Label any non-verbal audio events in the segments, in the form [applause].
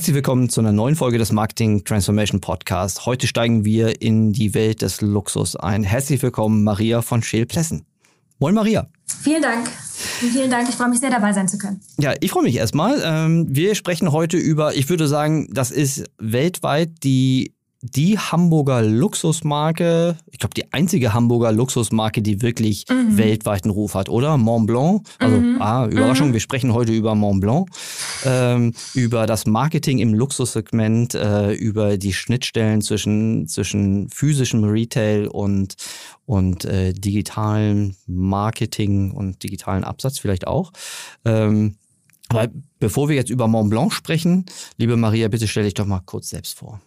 Herzlich willkommen zu einer neuen Folge des Marketing Transformation Podcast. Heute steigen wir in die Welt des Luxus ein. Herzlich willkommen, Maria von Scheel-Plessen. Moin, Maria. Vielen Dank. Vielen Dank. Ich freue mich sehr, dabei sein zu können. Ja, ich freue mich erstmal. Ähm, wir sprechen heute über, ich würde sagen, das ist weltweit die die Hamburger Luxusmarke, ich glaube die einzige Hamburger Luxusmarke, die wirklich mhm. weltweiten Ruf hat, oder? Mont Blanc. Also, mhm. ah, Überraschung, mhm. wir sprechen heute über Mont Blanc, ähm, über das Marketing im Luxussegment, äh, über die Schnittstellen zwischen, zwischen physischem Retail und, und äh, digitalem Marketing und digitalen Absatz vielleicht auch. Ähm, aber bevor wir jetzt über Mont Blanc sprechen, liebe Maria, bitte stell dich doch mal kurz selbst vor.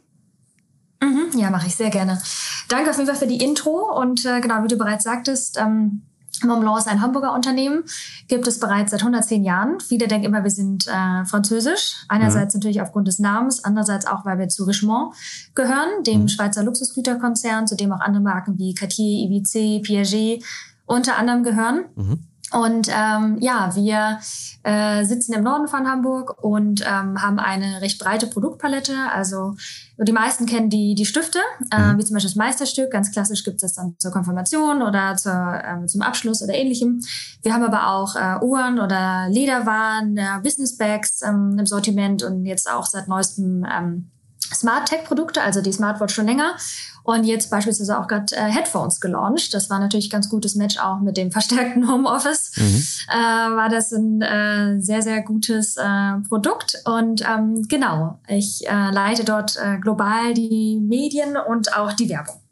Mhm, ja, mache ich sehr gerne. Danke auf jeden Fall für die Intro und äh, genau, wie du bereits sagtest, ähm, Mont Blanc ist ein Hamburger Unternehmen, gibt es bereits seit 110 Jahren. Viele denken immer, wir sind äh, französisch. Einerseits mhm. natürlich aufgrund des Namens, andererseits auch, weil wir zu Richemont gehören, dem mhm. Schweizer Luxusgüterkonzern, zu dem auch andere Marken wie Cartier, Ivice, Piaget unter anderem gehören. Mhm. Und ähm, ja, wir äh, sitzen im Norden von Hamburg und ähm, haben eine recht breite Produktpalette. Also die meisten kennen die, die Stifte, äh, mhm. wie zum Beispiel das Meisterstück. Ganz klassisch gibt es das dann zur Konfirmation oder zur, ähm, zum Abschluss oder ähnlichem. Wir haben aber auch äh, Uhren oder Lederwaren, äh, Business Bags ähm, im Sortiment und jetzt auch seit neuestem ähm, Smart Tech Produkte, also die Smartwatch schon länger. Und jetzt beispielsweise auch gerade äh, Headphones gelauncht. Das war natürlich ganz gutes Match auch mit dem verstärkten [laughs] Homeoffice. Mhm. Äh, war das ein äh, sehr, sehr gutes äh, Produkt. Und ähm, genau, ich äh, leite dort äh, global die Medien und auch die Werbung.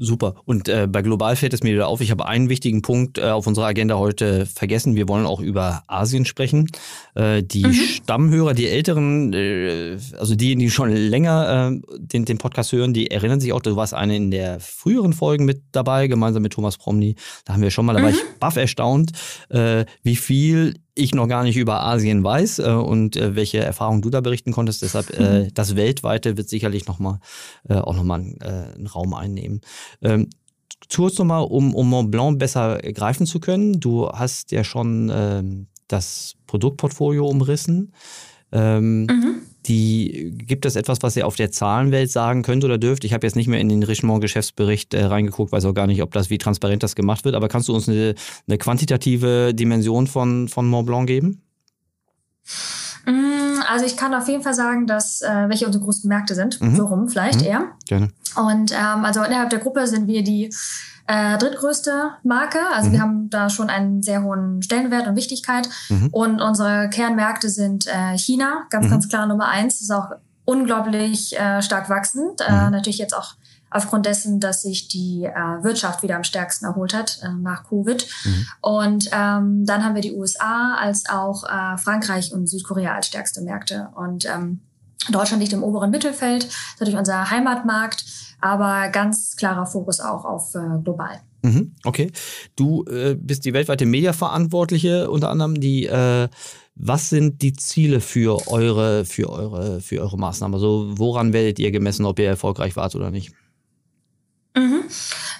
Super. Und äh, bei Global fällt es mir wieder auf, ich habe einen wichtigen Punkt äh, auf unserer Agenda heute vergessen. Wir wollen auch über Asien sprechen. Äh, die mhm. Stammhörer, die Älteren, äh, also die, die schon länger äh, den, den Podcast hören, die erinnern sich auch, du warst eine in der früheren Folgen mit dabei, gemeinsam mit Thomas Promny. Da haben wir schon mal, da war ich mhm. baff erstaunt, äh, wie viel ich noch gar nicht über Asien weiß äh, und äh, welche Erfahrungen du da berichten konntest. Deshalb äh, mhm. das Weltweite wird sicherlich noch mal, äh, auch nochmal äh, einen Raum einnehmen. Ähm, kurz nochmal, um, um Mont Blanc besser greifen zu können. Du hast ja schon ähm, das Produktportfolio umrissen. Ähm, mhm. Die, gibt es etwas, was ihr auf der Zahlenwelt sagen könnt oder dürft? Ich habe jetzt nicht mehr in den Richemont-Geschäftsbericht äh, reingeguckt, weiß auch gar nicht, ob das, wie transparent das gemacht wird, aber kannst du uns eine, eine quantitative Dimension von, von Mont Blanc geben? Mm, also ich kann auf jeden Fall sagen, dass äh, welche unsere größten Märkte sind. Mhm. So rum vielleicht mhm. eher. Gerne. Und ähm, also innerhalb der Gruppe sind wir die äh, drittgrößte Marke. Also mhm. wir haben da schon einen sehr hohen Stellenwert und Wichtigkeit. Mhm. Und unsere Kernmärkte sind äh, China, ganz, mhm. ganz klar Nummer eins. Das ist auch unglaublich äh, stark wachsend. Äh, mhm. natürlich jetzt auch aufgrund dessen, dass sich die äh, Wirtschaft wieder am stärksten erholt hat äh, nach Covid. Mhm. Und ähm, dann haben wir die USA als auch äh, Frankreich und Südkorea als stärkste Märkte. Und ähm, Deutschland liegt im oberen Mittelfeld, ist natürlich unser Heimatmarkt aber ganz klarer Fokus auch auf äh, global. Mhm, okay. Du äh, bist die weltweite Mediaverantwortliche unter anderem. Die, äh, was sind die Ziele für eure, für eure, für eure Maßnahmen? Also woran werdet ihr gemessen, ob ihr erfolgreich wart oder nicht? Mhm.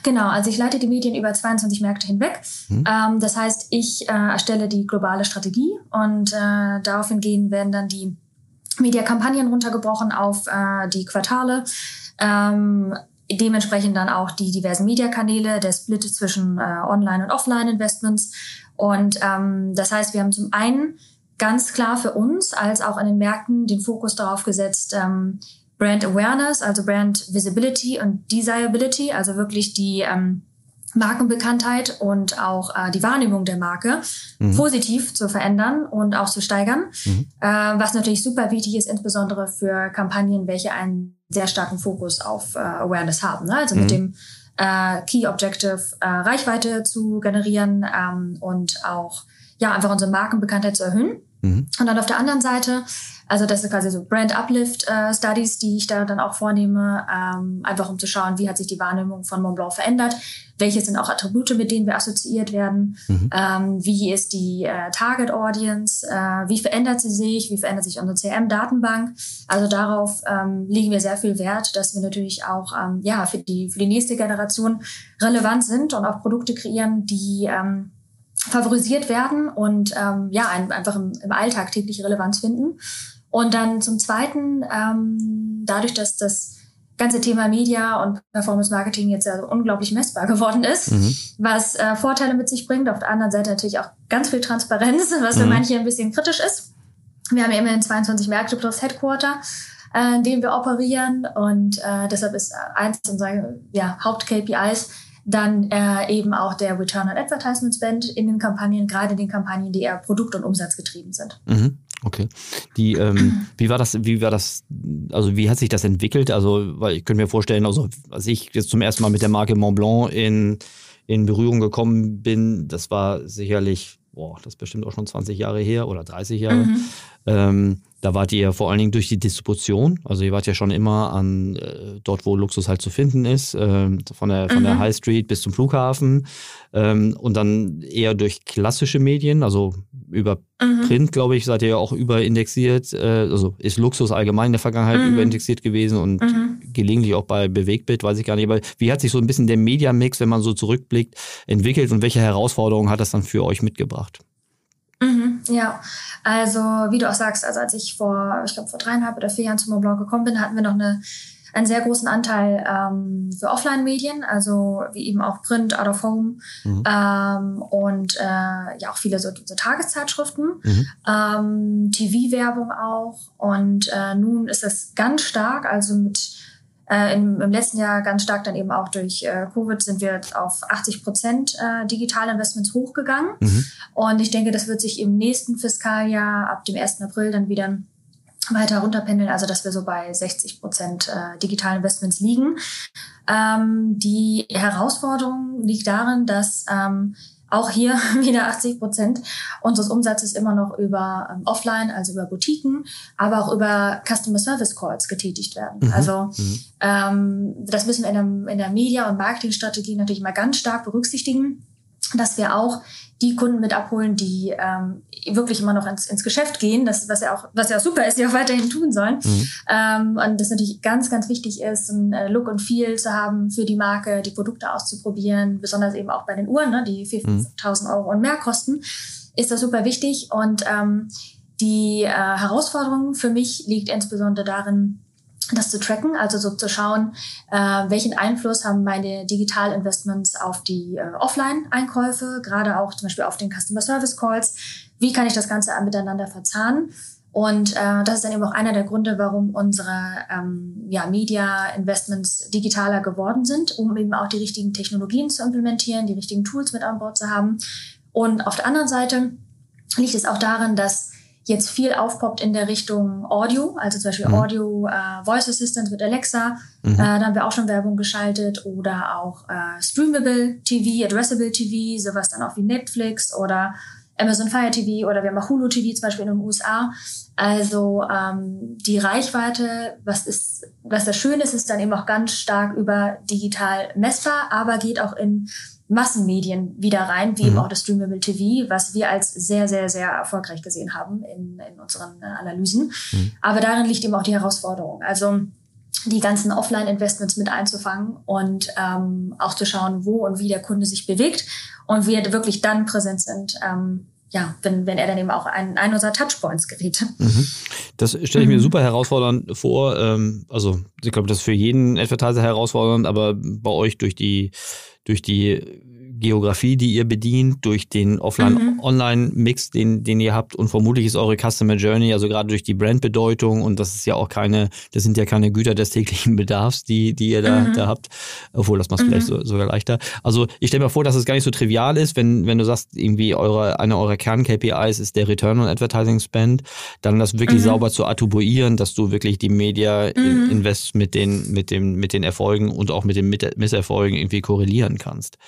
Genau, also ich leite die Medien über 22 Märkte hinweg. Mhm. Ähm, das heißt, ich äh, erstelle die globale Strategie und äh, daraufhin gehen werden dann die Mediakampagnen runtergebrochen auf äh, die Quartale. Ähm, dementsprechend dann auch die diversen Mediakanäle, der Split zwischen äh, Online- und Offline-Investments. Und ähm, das heißt, wir haben zum einen ganz klar für uns als auch an den Märkten den Fokus darauf gesetzt, ähm, Brand Awareness, also Brand Visibility und Desirability, also wirklich die ähm, Markenbekanntheit und auch äh, die Wahrnehmung der Marke mhm. positiv zu verändern und auch zu steigern. Mhm. Äh, was natürlich super wichtig ist, insbesondere für Kampagnen, welche einen sehr starken Fokus auf äh, Awareness haben. Ne? Also mhm. mit dem äh, Key Objective äh, Reichweite zu generieren ähm, und auch ja einfach unsere Markenbekanntheit zu erhöhen. Mhm. Und dann auf der anderen Seite, also das sind quasi so Brand Uplift äh, Studies, die ich da dann auch vornehme, ähm, einfach um zu schauen, wie hat sich die Wahrnehmung von Mont Blanc verändert, welche sind auch Attribute, mit denen wir assoziiert werden, mhm. ähm, wie ist die äh, Target Audience, äh, wie verändert sie sich, wie verändert sich unsere CM-Datenbank. Also darauf ähm, legen wir sehr viel Wert, dass wir natürlich auch ähm, ja für die für die nächste Generation relevant sind und auch Produkte kreieren, die ähm, favorisiert werden und ähm, ja ein, einfach im, im Alltag tägliche Relevanz finden. Und dann zum Zweiten, ähm, dadurch, dass das ganze Thema Media und Performance Marketing jetzt ja unglaublich messbar geworden ist, mhm. was äh, Vorteile mit sich bringt. Auf der anderen Seite natürlich auch ganz viel Transparenz, [laughs] was mhm. für manche ein bisschen kritisch ist. Wir haben ja immerhin 22 Märkte plus Headquarter, äh, in denen wir operieren und äh, deshalb ist eins unserer ja, Haupt-KPIs dann äh, eben auch der Return on Advertisement Spend in den Kampagnen, gerade in den Kampagnen, die eher produkt- und umsatzgetrieben sind. Mhm. Okay. Die, ähm, [clears throat] wie war das, wie war das, also wie hat sich das entwickelt? Also, weil ich könnte mir vorstellen, also als ich jetzt zum ersten Mal mit der Marke Montblanc in, in Berührung gekommen bin, das war sicherlich, boah, das ist bestimmt auch schon 20 Jahre her oder 30 Jahre. Mhm. Ähm, da wart ihr vor allen Dingen durch die Distribution, also ihr wart ja schon immer an äh, dort, wo Luxus halt zu finden ist, äh, von der von mhm. der High Street bis zum Flughafen ähm, und dann eher durch klassische Medien, also über mhm. Print, glaube ich, seid ihr ja auch überindexiert, äh, also ist Luxus allgemein in der Vergangenheit mhm. überindexiert gewesen und mhm. gelegentlich auch bei Bewegtbild, weiß ich gar nicht, aber wie hat sich so ein bisschen der Mediamix, wenn man so zurückblickt, entwickelt und welche Herausforderungen hat das dann für euch mitgebracht? Ja, also wie du auch sagst, also als ich vor, ich glaube vor dreieinhalb oder vier Jahren zum Montblanc gekommen bin, hatten wir noch eine, einen sehr großen Anteil ähm, für Offline-Medien, also wie eben auch Print, Out of Home mhm. ähm, und äh, ja auch viele so, so Tageszeitschriften, mhm. ähm, TV-Werbung auch und äh, nun ist es ganz stark, also mit äh, im, Im letzten Jahr ganz stark dann eben auch durch äh, Covid sind wir auf 80 Prozent äh, digitale Investments hochgegangen. Mhm. Und ich denke, das wird sich im nächsten Fiskaljahr ab dem 1. April dann wieder weiter runterpendeln, also dass wir so bei 60 Prozent äh, digitalen Investments liegen. Ähm, die Herausforderung liegt darin, dass ähm, auch hier [laughs] wieder 80 Prozent unseres Umsatzes immer noch über ähm, Offline, also über Boutiquen, aber auch über Customer Service Calls getätigt werden. Mhm. Also mhm. Ähm, das müssen wir in der, in der Media- und Marketingstrategie natürlich mal ganz stark berücksichtigen, dass wir auch die Kunden mit abholen, die ähm, wirklich immer noch ins, ins Geschäft gehen, das, was ja auch, was ja auch super ist, die auch weiterhin tun sollen. Mhm. Ähm, und das natürlich ganz, ganz wichtig ist, ein äh, Look und Feel zu haben für die Marke, die Produkte auszuprobieren, besonders eben auch bei den Uhren, ne, die 4.000 mhm. Euro und mehr kosten, ist das super wichtig. Und ähm, die äh, Herausforderung für mich liegt insbesondere darin, das zu tracken, also so zu schauen, äh, welchen Einfluss haben meine Digital-Investments auf die äh, Offline-Einkäufe, gerade auch zum Beispiel auf den Customer Service Calls. Wie kann ich das Ganze miteinander verzahnen? Und äh, das ist dann eben auch einer der Gründe, warum unsere ähm, ja, Media-Investments digitaler geworden sind, um eben auch die richtigen Technologien zu implementieren, die richtigen Tools mit an Bord zu haben. Und auf der anderen Seite liegt es auch darin, dass jetzt viel aufpoppt in der Richtung Audio, also zum Beispiel mhm. Audio äh, Voice Assistant mit Alexa. Mhm. Äh, da haben wir auch schon Werbung geschaltet oder auch äh, Streamable TV, Addressable TV, sowas dann auch wie Netflix oder Amazon Fire TV oder wir haben auch Hulu TV zum Beispiel in den USA. Also ähm, die Reichweite, was ist, was das Schöne ist, ist dann eben auch ganz stark über digital messbar, aber geht auch in Massenmedien wieder rein, wie mhm. eben auch das Streamable TV, was wir als sehr, sehr, sehr erfolgreich gesehen haben in, in unseren äh, Analysen. Mhm. Aber darin liegt eben auch die Herausforderung. Also die ganzen Offline-Investments mit einzufangen und ähm, auch zu schauen, wo und wie der Kunde sich bewegt und wir wirklich dann präsent sind, ähm, ja, wenn, wenn er dann eben auch einen, einen unserer Touchpoints gerät. Mhm. Das stelle ich mir mhm. super herausfordernd vor. Ähm, also ich glaube, das ist für jeden Advertiser herausfordernd, aber bei euch durch die durch die Geografie, die ihr bedient, durch den Offline-Online-Mix, den, den ihr habt und vermutlich ist eure Customer Journey, also gerade durch die Brandbedeutung und das ist ja auch keine, das sind ja keine Güter des täglichen Bedarfs, die, die ihr da, mhm. da habt, obwohl das macht mhm. vielleicht so, sogar leichter. Also ich stelle mir vor, dass es gar nicht so trivial ist, wenn, wenn du sagst, irgendwie eure, eine eurer Kern-KPIs ist der Return on Advertising Spend, dann das wirklich mhm. sauber zu attribuieren, dass du wirklich die Media mhm. Invest mit den, mit dem, mit den Erfolgen und auch mit den Misserfolgen irgendwie korrelieren kannst.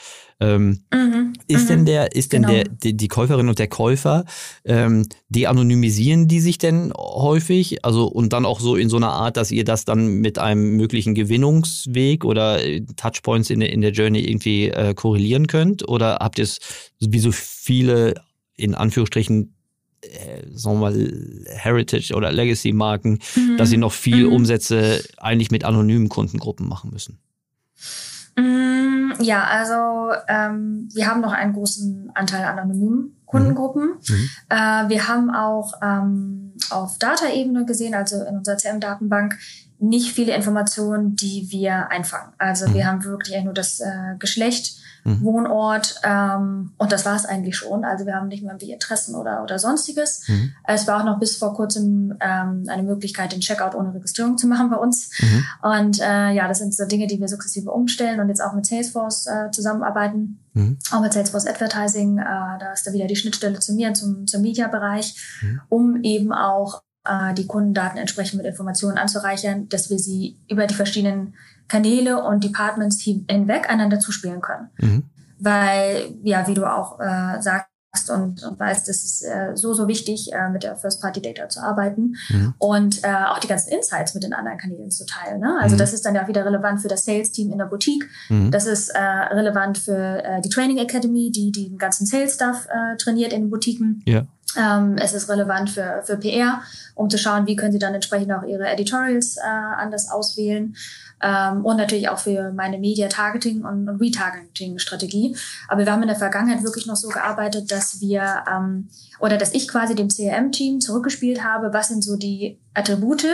Ähm, mhm. Ist denn mhm. der, ist denn genau. der, die, die, Käuferin und der Käufer, ähm, de-anonymisieren die sich denn häufig? Also und dann auch so in so einer Art, dass ihr das dann mit einem möglichen Gewinnungsweg oder äh, Touchpoints in der, in der Journey irgendwie äh, korrelieren könnt? Oder habt ihr es wie so viele in Anführungsstrichen äh, sagen wir mal, Heritage oder Legacy-Marken, mhm. dass sie noch viel mhm. Umsätze eigentlich mit anonymen Kundengruppen machen müssen? Mm, ja, also ähm, wir haben noch einen großen Anteil an anonymen Kundengruppen. Mhm. mhm. Äh, wir haben auch ähm, auf Data-Ebene gesehen, also in unserer CM-Datenbank, nicht viele Informationen, die wir einfangen. Also mhm. wir haben wirklich nur das äh, Geschlecht, mhm. Wohnort ähm, und das war es eigentlich schon. Also wir haben nicht mehr wie Interessen oder, oder sonstiges. Mhm. Es war auch noch bis vor kurzem ähm, eine Möglichkeit, den Checkout ohne Registrierung zu machen bei uns. Mhm. Und äh, ja, das sind so Dinge, die wir sukzessive umstellen und jetzt auch mit Salesforce äh, zusammenarbeiten. Mhm. Auch mit Salesforce Advertising, äh, da ist da wieder die Schnittstelle zu mir, zum, zum Media-Bereich, mhm. um eben auch die Kundendaten entsprechend mit Informationen anzureichern, dass wir sie über die verschiedenen Kanäle und Departments hinweg einander zuspielen können. Mhm. Weil, ja, wie du auch äh, sagst, und, und weißt, es ist äh, so, so wichtig, äh, mit der First-Party-Data zu arbeiten mhm. und äh, auch die ganzen Insights mit den anderen Kanälen zu teilen. Ne? Also mhm. das ist dann ja auch wieder relevant für das Sales-Team in der Boutique. Mhm. Das ist äh, relevant für äh, die Training Academy, die die den ganzen Sales-Stuff äh, trainiert in den Boutiquen. Ja. Ähm, es ist relevant für, für PR, um zu schauen, wie können sie dann entsprechend auch ihre Editorials äh, anders auswählen. Ähm, und natürlich auch für meine Media-Targeting- und, und Retargeting-Strategie. Aber wir haben in der Vergangenheit wirklich noch so gearbeitet, dass wir ähm, oder dass ich quasi dem CRM-Team zurückgespielt habe, was sind so die Attribute,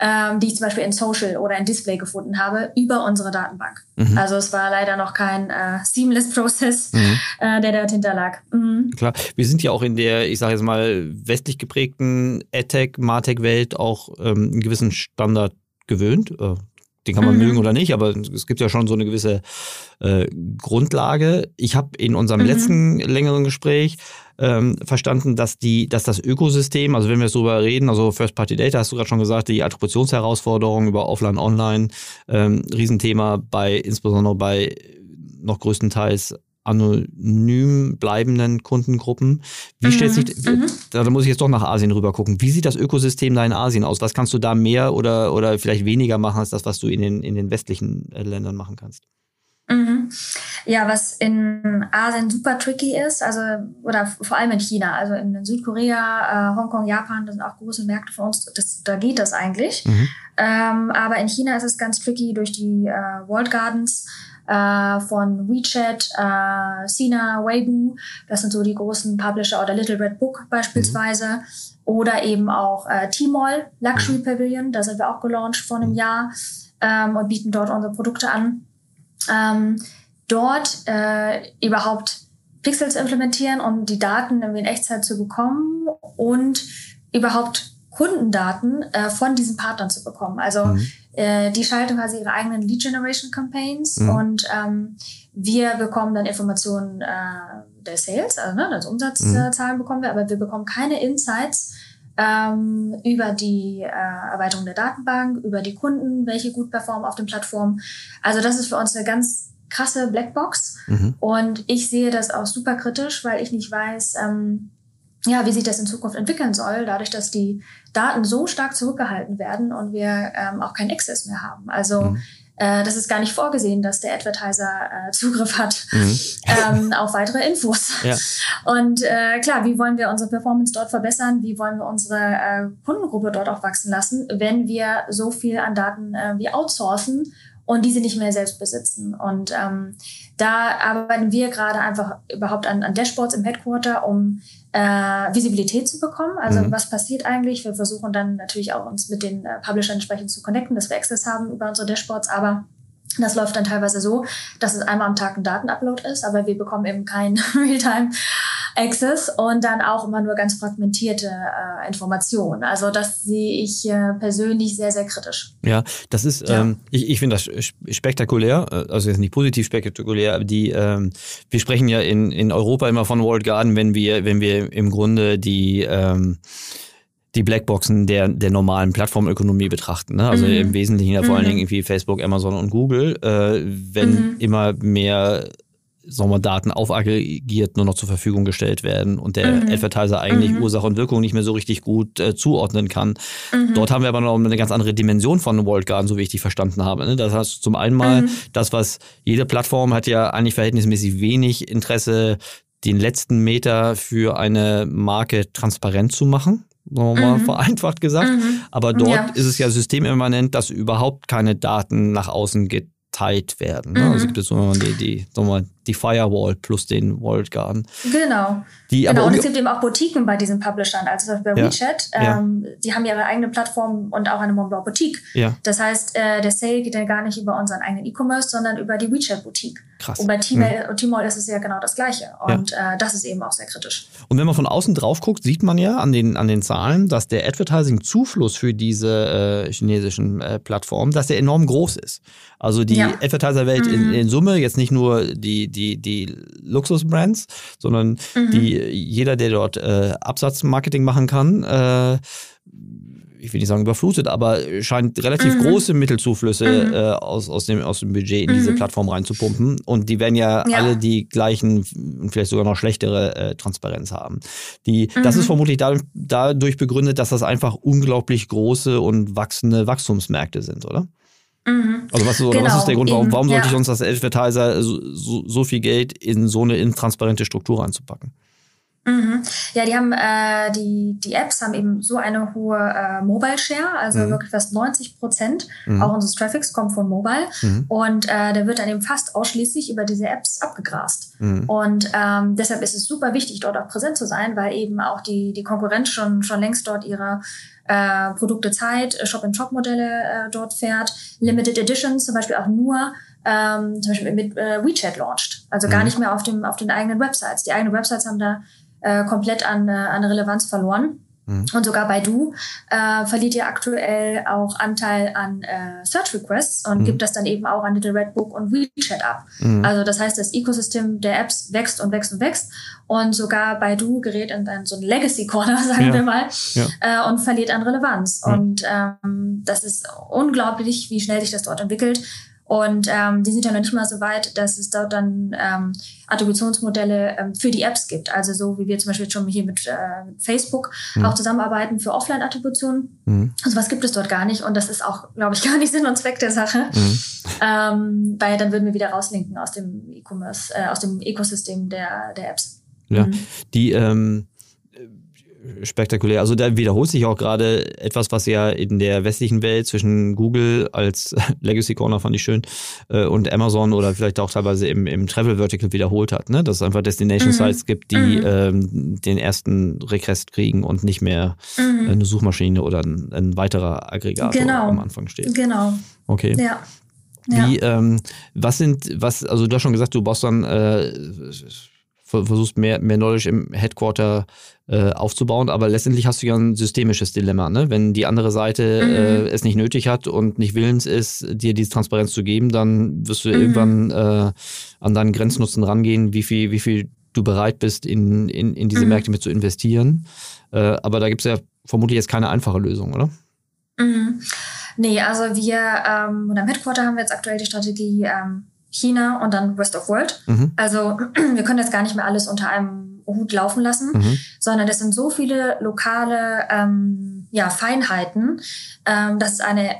ähm, die ich zum Beispiel in Social oder in Display gefunden habe, über unsere Datenbank. Mhm. Also es war leider noch kein äh, seamless Prozess, mhm. äh, der dort hinterlag. Mhm. Klar, wir sind ja auch in der, ich sage jetzt mal, westlich geprägten AdTech, MarTech-Welt auch ähm, einen gewissen Standard gewöhnt. Äh, den kann man mhm. mögen oder nicht, aber es gibt ja schon so eine gewisse äh, Grundlage. Ich habe in unserem mhm. letzten längeren Gespräch ähm, verstanden, dass die, dass das Ökosystem, also wenn wir so darüber reden, also First Party Data, hast du gerade schon gesagt, die Attributionsherausforderungen über Offline, Online, ähm, Riesenthema bei, insbesondere bei noch größtenteils anonym bleibenden Kundengruppen. Wie mhm. stellt sich, mhm. da muss ich jetzt doch nach Asien rüber gucken. Wie sieht das Ökosystem da in Asien aus? Was kannst du da mehr oder, oder vielleicht weniger machen als das, was du in den, in den westlichen äh, Ländern machen kannst? Mhm. Ja, was in Asien super tricky ist, also oder vor allem in China, also in Südkorea, äh, Hongkong, Japan, das sind auch große Märkte für uns, das, da geht das eigentlich. Mhm. Ähm, aber in China ist es ganz tricky durch die äh, World Gardens äh, von WeChat, äh, Sina, Weibo, das sind so die großen Publisher oder Little Red Book beispielsweise. Mhm. Oder eben auch äh, T-Mall, Luxury mhm. Pavilion, da sind wir auch gelauncht vor einem Jahr ähm, und bieten dort unsere Produkte an. Ähm, dort äh, überhaupt Pixels implementieren, um die Daten in Echtzeit zu bekommen und überhaupt Kundendaten äh, von diesen Partnern zu bekommen. Also mhm. Äh, die schalten quasi ihre eigenen Lead Generation Campaigns mhm. und ähm, wir bekommen dann Informationen äh, der Sales, also ne, das Umsatzzahlen mhm. bekommen wir, aber wir bekommen keine Insights ähm, über die äh, Erweiterung der Datenbank, über die Kunden, welche gut performen auf den Plattformen. Also das ist für uns eine ganz krasse Blackbox mhm. und ich sehe das auch super kritisch, weil ich nicht weiß, ähm, ja, wie sich das in Zukunft entwickeln soll, dadurch, dass die Daten so stark zurückgehalten werden und wir ähm, auch keinen Access mehr haben. Also mhm. äh, das ist gar nicht vorgesehen, dass der Advertiser äh, Zugriff hat mhm. [laughs] ähm, auf weitere Infos. Ja. Und äh, klar, wie wollen wir unsere Performance dort verbessern? Wie wollen wir unsere äh, Kundengruppe dort auch wachsen lassen, wenn wir so viel an Daten äh, wie outsourcen und diese nicht mehr selbst besitzen. Und ähm, da arbeiten wir gerade einfach überhaupt an, an Dashboards im Headquarter, um äh, Visibilität zu bekommen. Also mhm. was passiert eigentlich? Wir versuchen dann natürlich auch uns mit den äh, Publishern entsprechend zu connecten, dass wir Access haben über unsere Dashboards, aber das läuft dann teilweise so, dass es einmal am Tag ein Datenupload ist, aber wir bekommen eben kein [laughs] Realtime Access und dann auch immer nur ganz fragmentierte äh, Informationen. Also das sehe ich äh, persönlich sehr, sehr kritisch. Ja, das ist, ja. Ähm, ich, ich finde das spektakulär, äh, also jetzt nicht positiv spektakulär, aber die, ähm, wir sprechen ja in, in Europa immer von World Garden, wenn wir, wenn wir im Grunde die ähm, die Blackboxen der, der normalen Plattformökonomie betrachten. Ne? Also mhm. im Wesentlichen ja vor allen mhm. Dingen irgendwie Facebook, Amazon und Google. Äh, wenn mhm. immer mehr sagen wir, Daten aufaggregiert nur noch zur Verfügung gestellt werden und der mhm. Advertiser eigentlich mhm. Ursache und Wirkung nicht mehr so richtig gut äh, zuordnen kann. Mhm. Dort haben wir aber noch eine ganz andere Dimension von World Garden, so wie ich die verstanden habe. Ne? Das heißt zum einen mal, mhm. das, was jede Plattform hat ja eigentlich verhältnismäßig wenig Interesse, den letzten Meter für eine Marke transparent zu machen sagen wir mal mhm. vereinfacht gesagt. Mhm. Aber dort ja. ist es ja systemimmanent, dass überhaupt keine Daten nach außen geteilt werden. Ne? Also mhm. Also gibt es so die, die, mal, die Firewall plus den Walled Garden. Genau. Die, genau, und es gibt eben auch Boutiquen bei diesen Publishern, also bei ja. WeChat. Ähm, ja. Die haben ihre eigene Plattform und auch eine Montblanc Boutique. Ja. Das heißt, äh, der Sale geht dann gar nicht über unseren eigenen E-Commerce, sondern über die WeChat Boutique. Krass. Und bei Tmall, mhm. Tmall ist es ja genau das Gleiche. Und äh, das ist eben auch sehr kritisch. Und wenn man von außen drauf guckt, sieht man ja an den, an den Zahlen, dass der Advertising-Zufluss für diese äh, chinesischen äh, Plattformen, dass der enorm groß ist. Also die Advertiser-Welt mhm. in, in Summe, jetzt nicht nur die, die, die Luxusbrands, sondern mhm. die, jeder, der dort äh, Absatzmarketing machen kann, äh, ich will nicht sagen überflutet, aber scheint relativ mhm. große Mittelsuflüsse mhm. äh, aus, aus, dem, aus dem Budget in mhm. diese Plattform reinzupumpen. Und die werden ja, ja, alle die gleichen und vielleicht sogar noch schlechtere äh, Transparenz haben. Die, Das ist mhm. vermutlich dadurch, dadurch begründet, dass das einfach unglaublich große und wachsende Wachstumsmärkte sind, oder? Mhm. Also was, genau, was ist der Grund, warum, warum sollte ja. ich uns als Advertiser so, so, viel Geld in so eine intransparente Struktur reinzupacken? Mhm. Ja, die haben äh, die, die Apps haben eben so eine hohe äh, Mobile Share, also mhm. wirklich fast 90 Prozent mhm. auch unseres Traffics kommt von Mobile mhm. und äh, der wird dann eben fast ausschließlich über diese Apps abgegrast. Und ähm, deshalb ist es super wichtig, dort auch präsent zu sein, weil eben auch die, die Konkurrenz schon, schon längst dort ihre äh, Produkte Zeit, Shop-in-Shop-Modelle äh, dort fährt, Limited Editions zum Beispiel auch nur ähm, zum Beispiel mit äh, WeChat launcht. Also gar mhm. nicht mehr auf, dem, auf den eigenen Websites. Die eigenen Websites haben da äh, komplett an, äh, an Relevanz verloren. Mhm. Und sogar Baidu äh, verliert ja aktuell auch Anteil an äh, Search Requests und mhm. gibt das dann eben auch an Little Red Book und WeChat ab. Mhm. Also das heißt, das Ecosystem der Apps wächst und wächst und wächst und sogar Baidu gerät in so ein Legacy Corner, [laughs] sagen ja. wir mal, ja. äh, und verliert an Relevanz. Und ähm, das ist unglaublich, wie schnell sich das dort entwickelt. Und ähm, die sind ja noch nicht mal so weit, dass es dort dann ähm, Attributionsmodelle ähm, für die Apps gibt. Also so wie wir zum Beispiel schon hier mit, äh, Facebook mhm. auch zusammenarbeiten für Offline-Attributionen. Mhm. Also was gibt es dort gar nicht. Und das ist auch, glaube ich, [laughs] gar nicht Sinn und Zweck der Sache. Mhm. Ähm, weil dann würden wir wieder rauslinken aus dem E-Commerce, äh, aus dem Ökosystem der, der Apps. Ja, mhm. die ähm spektakulär. Also da wiederholt sich auch gerade etwas, was ja in der westlichen Welt zwischen Google als [laughs] Legacy Corner fand ich schön äh, und Amazon oder vielleicht auch teilweise im, im Travel Vertical wiederholt hat, ne? dass es einfach Destination Sites mhm. gibt, die mhm. ähm, den ersten Request kriegen und nicht mehr mhm. eine Suchmaschine oder ein, ein weiterer Aggregator genau. am Anfang steht. Genau. Okay. Ja. Wie, ja. ähm, was sind, was, also du hast schon gesagt, du baust dann äh, versuchst mehr, mehr Knowledge im Headquarter äh, aufzubauen, aber letztendlich hast du ja ein systemisches Dilemma. Ne? Wenn die andere Seite mhm. äh, es nicht nötig hat und nicht willens ist, dir diese Transparenz zu geben, dann wirst du mhm. irgendwann äh, an deinen Grenznutzen rangehen, wie viel, wie viel du bereit bist, in, in, in diese mhm. Märkte mit zu investieren. Äh, aber da gibt es ja vermutlich jetzt keine einfache Lösung, oder? Mhm. Nee, also wir, ähm, und am Headquarter haben wir jetzt aktuell die Strategie, ähm, China und dann Rest of World. Mhm. Also [clears throat] wir können jetzt gar nicht mehr alles unter einem Hut laufen lassen, mhm. sondern es sind so viele lokale ähm, ja, Feinheiten, ähm, dass es eine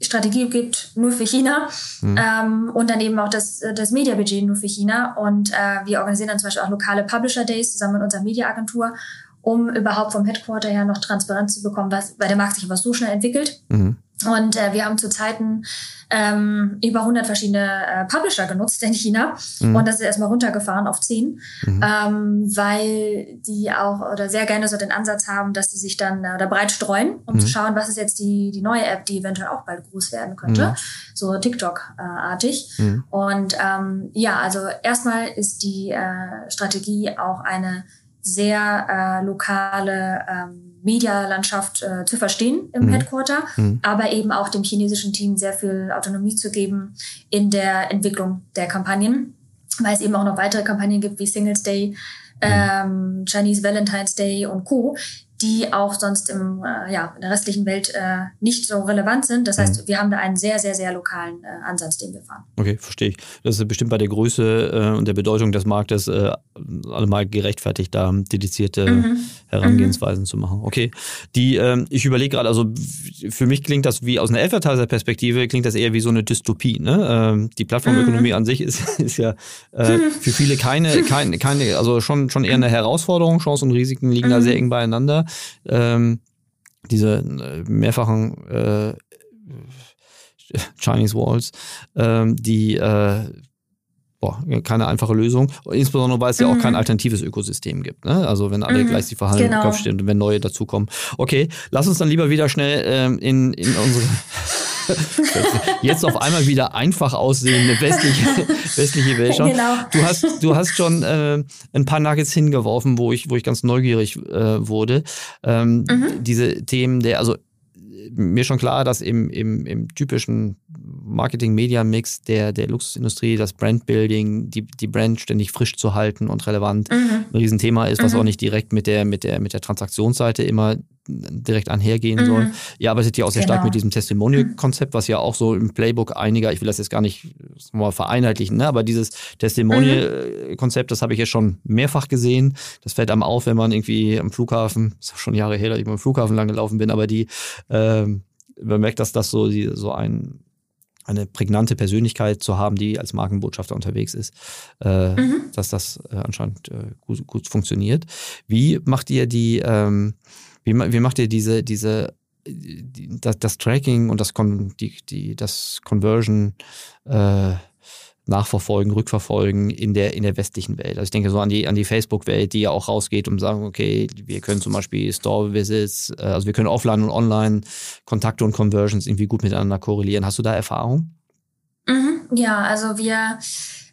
Strategie gibt nur für China mhm. ähm, und dann eben auch das, das Mediabudget nur für China. Und äh, wir organisieren dann zum Beispiel auch lokale Publisher Days zusammen mit unserer Mediaagentur, um überhaupt vom Headquarter her noch Transparenz zu bekommen, was, weil der Markt sich aber so schnell entwickelt. Mhm. Und äh, wir haben zu Zeiten ähm, über 100 verschiedene äh, Publisher genutzt in China mhm. und das ist erstmal runtergefahren auf 10, mhm. ähm, weil die auch oder sehr gerne so den Ansatz haben, dass sie sich dann äh, da breit streuen, um mhm. zu schauen, was ist jetzt die, die neue App, die eventuell auch bald groß werden könnte, mhm. so TikTok-artig. Mhm. Und ähm, ja, also erstmal ist die äh, Strategie auch eine sehr äh, lokale ähm, Medialandschaft äh, zu verstehen im mhm. Headquarter, mhm. aber eben auch dem chinesischen Team sehr viel Autonomie zu geben in der Entwicklung der Kampagnen, weil es eben auch noch weitere Kampagnen gibt wie Singles Day, mhm. ähm, Chinese Valentine's Day und Co., die auch sonst im, äh, ja, in der restlichen Welt äh, nicht so relevant sind. Das heißt, mhm. wir haben da einen sehr, sehr, sehr lokalen äh, Ansatz, den wir fahren. Okay, verstehe ich. Das ist bestimmt bei der Größe äh, und der Bedeutung des Marktes äh, allemal gerechtfertigt, da dedizierte mhm. Herangehensweisen mhm. zu machen. Okay. Die, äh, ich überlege gerade, also für mich klingt das wie aus einer Advertiser-Perspektive, klingt das eher wie so eine Dystopie. Ne? Ähm, die Plattformökonomie mhm. an sich ist, [laughs] ist ja äh, für viele keine, keine, keine, also schon, schon eher eine [laughs] Herausforderung. Chancen und Risiken liegen da mhm. sehr eng beieinander ähm, diese äh, mehrfachen äh, Chinese Walls, ähm, die äh, boah, keine einfache Lösung. Insbesondere, weil es ja auch kein mhm. alternatives Ökosystem gibt. Ne? Also wenn alle mhm. gleich die Verhalten genau. im Kopf stehen und wenn neue dazukommen. Okay, lass uns dann lieber wieder schnell ähm, in, in unsere jetzt auf einmal wieder einfach aussehende westliche, [laughs] westliche Welt schauen. Genau. Du hast, du hast schon äh, ein paar Nuggets hingeworfen, wo ich, wo ich ganz neugierig äh, wurde. Ähm, mhm. Diese Themen der, also mir schon klar, dass im, im, im typischen Marketing-Media-Mix der, der Luxusindustrie das Brandbuilding, die, die Brand ständig frisch zu halten und relevant mhm. ein Riesenthema ist, was mhm. auch nicht direkt mit der, mit der, mit der Transaktionsseite immer direkt einhergehen mhm. soll. Ihr arbeitet ja auch sehr genau. stark mit diesem Testimonial-Konzept, was ja auch so im Playbook einiger, ich will das jetzt gar nicht mal vereinheitlichen, ne? aber dieses Testimonial-Konzept, das habe ich ja schon mehrfach gesehen. Das fällt einem auf, wenn man irgendwie am Flughafen, das ist schon Jahre her, dass ich mal am Flughafen lang gelaufen bin, aber die, äh, man merkt, dass das so, die, so ein eine prägnante Persönlichkeit zu haben, die als Markenbotschafter unterwegs ist, äh, mhm. dass das äh, anscheinend äh, gut, gut funktioniert. Wie macht ihr die, ähm, wie, wie macht ihr diese, diese die, das, das, Tracking und das, Con, die, die, das Conversion äh, nachverfolgen, rückverfolgen in der, in der westlichen Welt. Also ich denke so an die, an die Facebook-Welt, die ja auch rausgeht und sagen, okay, wir können zum Beispiel Store-Visits, äh, also wir können offline und online Kontakte und Conversions irgendwie gut miteinander korrelieren. Hast du da Erfahrung? Mhm, ja, also wir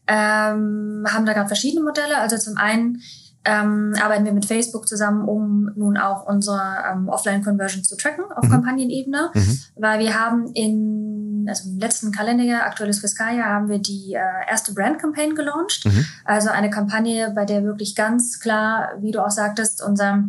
ähm, haben da gerade verschiedene Modelle. Also zum einen ähm, arbeiten wir mit Facebook zusammen, um nun auch unsere ähm, Offline-Conversion zu tracken auf mhm. Kampagnenebene, mhm. weil wir haben in, also im letzten Kalenderjahr, aktuelles Fiskaljahr, haben wir die äh, erste Brand-Campaign gelauncht. Mhm. Also eine Kampagne, bei der wirklich ganz klar, wie du auch sagtest, unser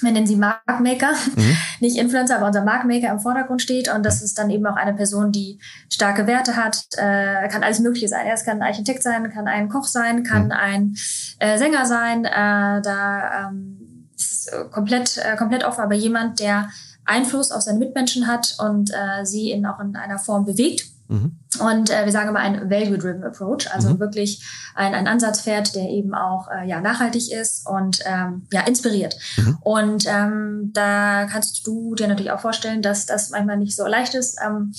wir nennen sie Markmaker, mhm. [laughs] nicht Influencer, aber unser Markmaker im Vordergrund steht. Und das ist dann eben auch eine Person, die starke Werte hat, äh, kann alles Mögliche sein. Er kann ein Architekt sein, kann ein Koch sein, kann mhm. ein äh, Sänger sein. Äh, da ähm, ist es komplett, äh, komplett offen, aber jemand, der Einfluss auf seine Mitmenschen hat und äh, sie in, auch in einer Form bewegt. Mhm. Und äh, wir sagen immer ein Value-Driven Approach, also mhm. wirklich ein, ein Ansatz fährt, der eben auch äh, ja, nachhaltig ist und ähm, ja, inspiriert. Mhm. Und ähm, da kannst du dir natürlich auch vorstellen, dass das manchmal nicht so leicht ist. Ähm,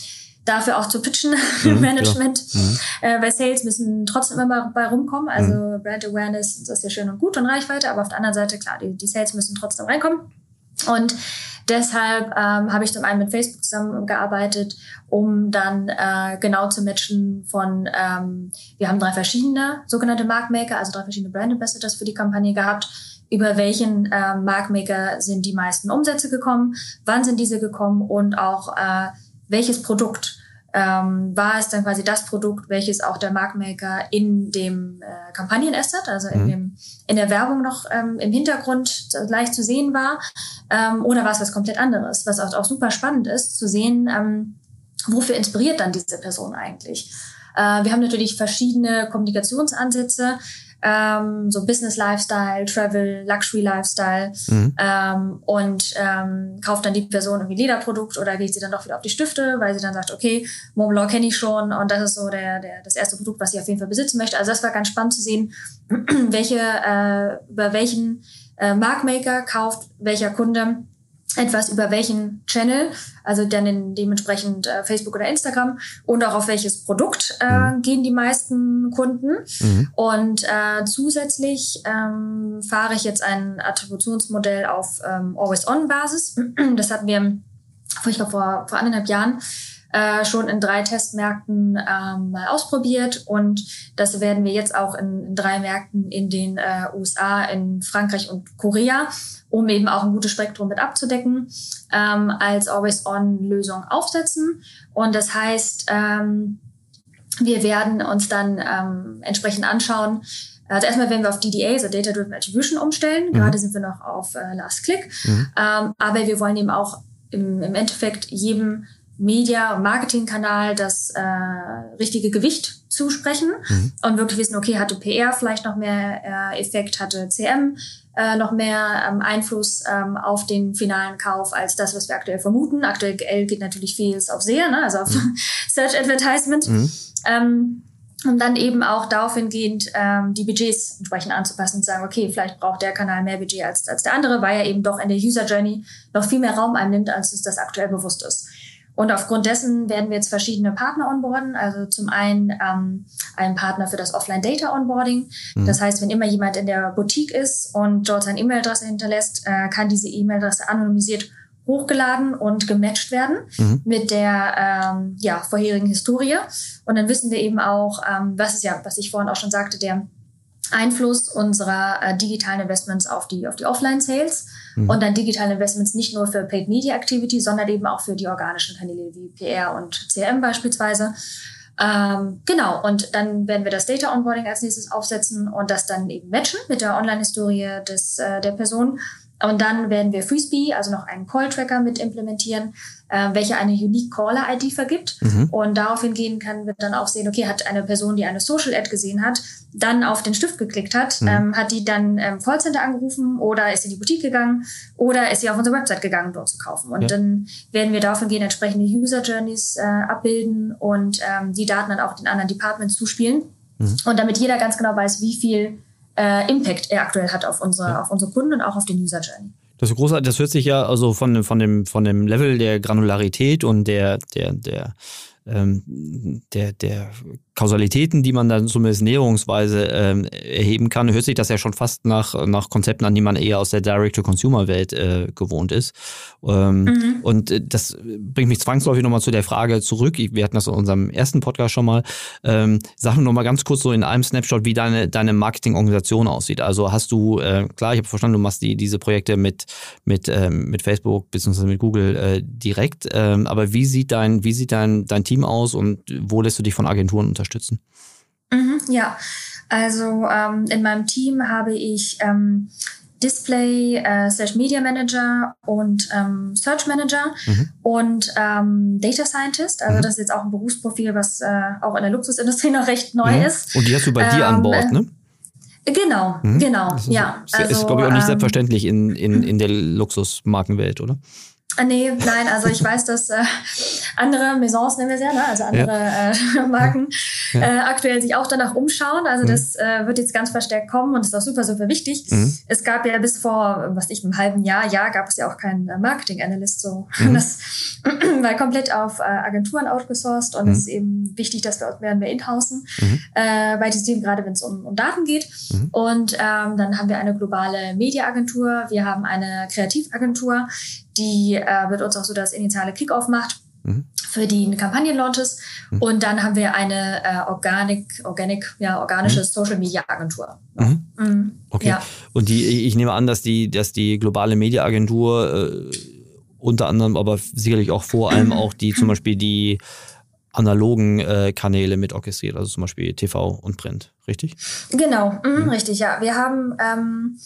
dafür auch zu pitchen [laughs] im mhm, Management. Mhm. Äh, bei Sales müssen trotzdem immer bei rumkommen. Also mhm. Brand Awareness das ist ja schön und gut und Reichweite, aber auf der anderen Seite, klar, die, die Sales müssen trotzdem reinkommen. Und deshalb ähm, habe ich zum einen mit Facebook zusammengearbeitet, um dann äh, genau zu matchen von, ähm, wir haben drei verschiedene sogenannte Markmaker, also drei verschiedene Brand Ambassadors für die Kampagne gehabt. Über welchen äh, Markmaker sind die meisten Umsätze gekommen? Wann sind diese gekommen? Und auch äh, welches Produkt ähm, war es dann quasi das Produkt, welches auch der Marktmaker in dem äh, Kampagnenasset, also in, mhm. dem, in der Werbung noch ähm, im Hintergrund leicht zu sehen war, ähm, oder war es was komplett anderes, was auch, auch super spannend ist, zu sehen, ähm, wofür inspiriert dann diese Person eigentlich. Äh, wir haben natürlich verschiedene Kommunikationsansätze ähm, so Business Lifestyle, Travel, Luxury Lifestyle mhm. ähm, und ähm, kauft dann die Person irgendwie Lederprodukt oder geht sie dann doch wieder auf die Stifte, weil sie dann sagt, okay, Montblanc kenne ich schon und das ist so der, der, das erste Produkt, was ich auf jeden Fall besitzen möchte. Also das war ganz spannend zu sehen, [clears throat] welche, äh, über welchen äh, Markmaker kauft welcher Kunde etwas über welchen Channel, also dann in dementsprechend äh, Facebook oder Instagram und auch auf welches Produkt äh, mhm. gehen die meisten Kunden. Mhm. Und äh, zusätzlich ähm, fahre ich jetzt ein Attributionsmodell auf ähm, Always-On-Basis. [clears throat] Das hatten wir, ich glaube, vor, vor anderthalb Jahren äh, schon in drei Testmärkten ähm, mal ausprobiert und das werden wir jetzt auch in, in drei Märkten in den äh, USA, in Frankreich und Korea, um eben auch ein gutes Spektrum mit abzudecken, ähm, als Always-On-Lösung aufsetzen. Und das heißt, ähm, wir werden uns dann ähm, entsprechend anschauen, Also erstmal werden wir auf DDA, also Data Driven Attribution, umstellen. Mhm. Gerade sind wir noch auf äh, Last Click. Mhm. Ähm, aber wir wollen eben auch im, im Endeffekt jedem Media- und Marketingkanal das äh, richtige Gewicht zusprechen mhm. und wirklich wissen, okay, hatte PR vielleicht noch mehr äh, Effekt, hatte CM äh, noch mehr ähm, Einfluss ähm, auf den finalen Kauf als das, was wir aktuell vermuten. Aktuell geht natürlich viel auf SEA, ne? also auf mhm. [laughs] Search Advertisement. Mhm. Ähm, um dann eben auch darauf hingehend ähm, die Budgets entsprechend anzupassen und sagen, okay, vielleicht braucht der Kanal mehr Budget als, als der andere, weil er eben doch in der User Journey noch viel mehr Raum einnimmt, als es das aktuell bewusst ist. Und aufgrund dessen werden wir jetzt verschiedene Partner onboarden. Also zum einen ähm, einen Partner für das Offline Data Onboarding. Mhm. Das heißt, wenn immer jemand in der Boutique ist und dort seine E-Mail-Adresse hinterlässt, äh, kann diese E-Mail-Adresse anonymisiert hochgeladen und gematcht werden mhm. mit der ähm, ja, vorherigen Historie. Und dann wissen wir eben auch, ähm, was ist ja, was ich vorhin auch schon sagte, der Einfluss unserer äh, digitalen Investments auf die, auf die Offline-Sales mhm. und dann digitale Investments nicht nur für Paid Media Activity, sondern eben auch für die organischen Kanäle wie PR und CRM beispielsweise. Ähm, genau, und dann werden wir das Data Onboarding als nächstes aufsetzen und das dann eben matchen mit der Online-Historie des, äh, der Person und dann werden wir FreeSpee, also noch einen Call-Tracker mit implementieren, äh, welcher eine Unique Caller-ID vergibt. Mhm. Und daraufhin gehen kann wir dann auch sehen, okay, hat eine Person, die eine Social-Ad gesehen hat, dann auf den Stift geklickt hat, mhm. ähm, hat die dann ähm, Callcenter angerufen oder ist in die Boutique gegangen oder ist sie auf unsere Website gegangen, dort zu kaufen. Und ja. dann werden wir daraufhin gehen, entsprechende User-Journeys äh, abbilden und ähm, die Daten dann auch den anderen Departments zuspielen. Mhm. Und damit jeder ganz genau weiß, wie viel äh, Impact er aktuell hat auf unsere, ja. auf unsere Kunden und auch auf den User Journey. Das ist großartig, das hört sich ja also von, von, dem, von dem Level der Granularität und der, der, der, ähm, der, der Kausalitäten, die man dann zumindest näherungsweise ähm, erheben kann, hört sich das ja schon fast nach, nach Konzepten an, die man eher aus der Direct-to-Consumer-Welt äh, gewohnt ist. Ähm, mhm. Und äh, das bringt mich zwangsläufig nochmal zu der Frage zurück. Wir hatten das in unserem ersten Podcast schon mal. Ähm, sag mir nochmal ganz kurz so in einem Snapshot, wie deine, deine Marketingorganisation aussieht. Also hast du, äh, klar, ich habe verstanden, du machst die, diese Projekte mit, mit, ähm, mit Facebook bzw. mit Google äh, direkt. Ähm, aber wie sieht dein, wie sieht dein, dein Team aus und wo lässt du dich von Agenturen unterstützen? Unterstützen? Mhm, ja, also ähm, in meinem Team habe ich ähm, Display, äh, Slash Media Manager und ähm, Search Manager mhm. und ähm, Data Scientist. Also mhm. das ist jetzt auch ein Berufsprofil, was äh, auch in der Luxusindustrie [laughs] noch recht neu mhm. ist. Und die hast du bei dir an ähm, Bord, ne? Genau, mhm. genau, ist, ja. Ist, also, ist glaube ich, auch nicht ähm, selbstverständlich in, in, in der [laughs] Luxusmarkenwelt, oder? Ah, nee, nein, also ich weiß, dass äh, andere Maisons nennen wir es ja, ne? also andere ja. äh, [laughs] Marken ja. äh, aktuell sich auch danach umschauen. Also mhm. das äh, wird jetzt ganz verstärkt kommen und ist auch super, super wichtig. Mhm. Es gab ja bis vor, was ich, einem halben Jahr, ja, gab es ja auch keinen äh, Marketing-Analyst so. Mhm. [laughs] Das [clears throat] war komplett auf äh, Agenturen outgesourced und mhm. es ist eben wichtig, dass wir mehr und mehr inhausen mhm. äh, bei diesem Team, gerade wenn es um, um Daten geht. Mhm. Und ähm, dann haben wir eine globale Media-Agentur, wir haben eine Kreativagentur, die äh, wird uns auch so das initiale Kickoff macht mhm. für die Kampagnenlaunches. Mhm. Und dann haben wir eine äh, Organic, Organic, ja, organische mhm. Social Media Agentur. Mhm. Mhm. Okay. Ja. Und die, ich nehme an, dass die, dass die globale Media Agentur äh, unter anderem, aber sicherlich auch vor allem auch die zum Beispiel die analogen äh, Kanäle mit orchestriert, also zum Beispiel TV und Print, richtig? Genau, mhm, richtig, ja. Wir haben ähm,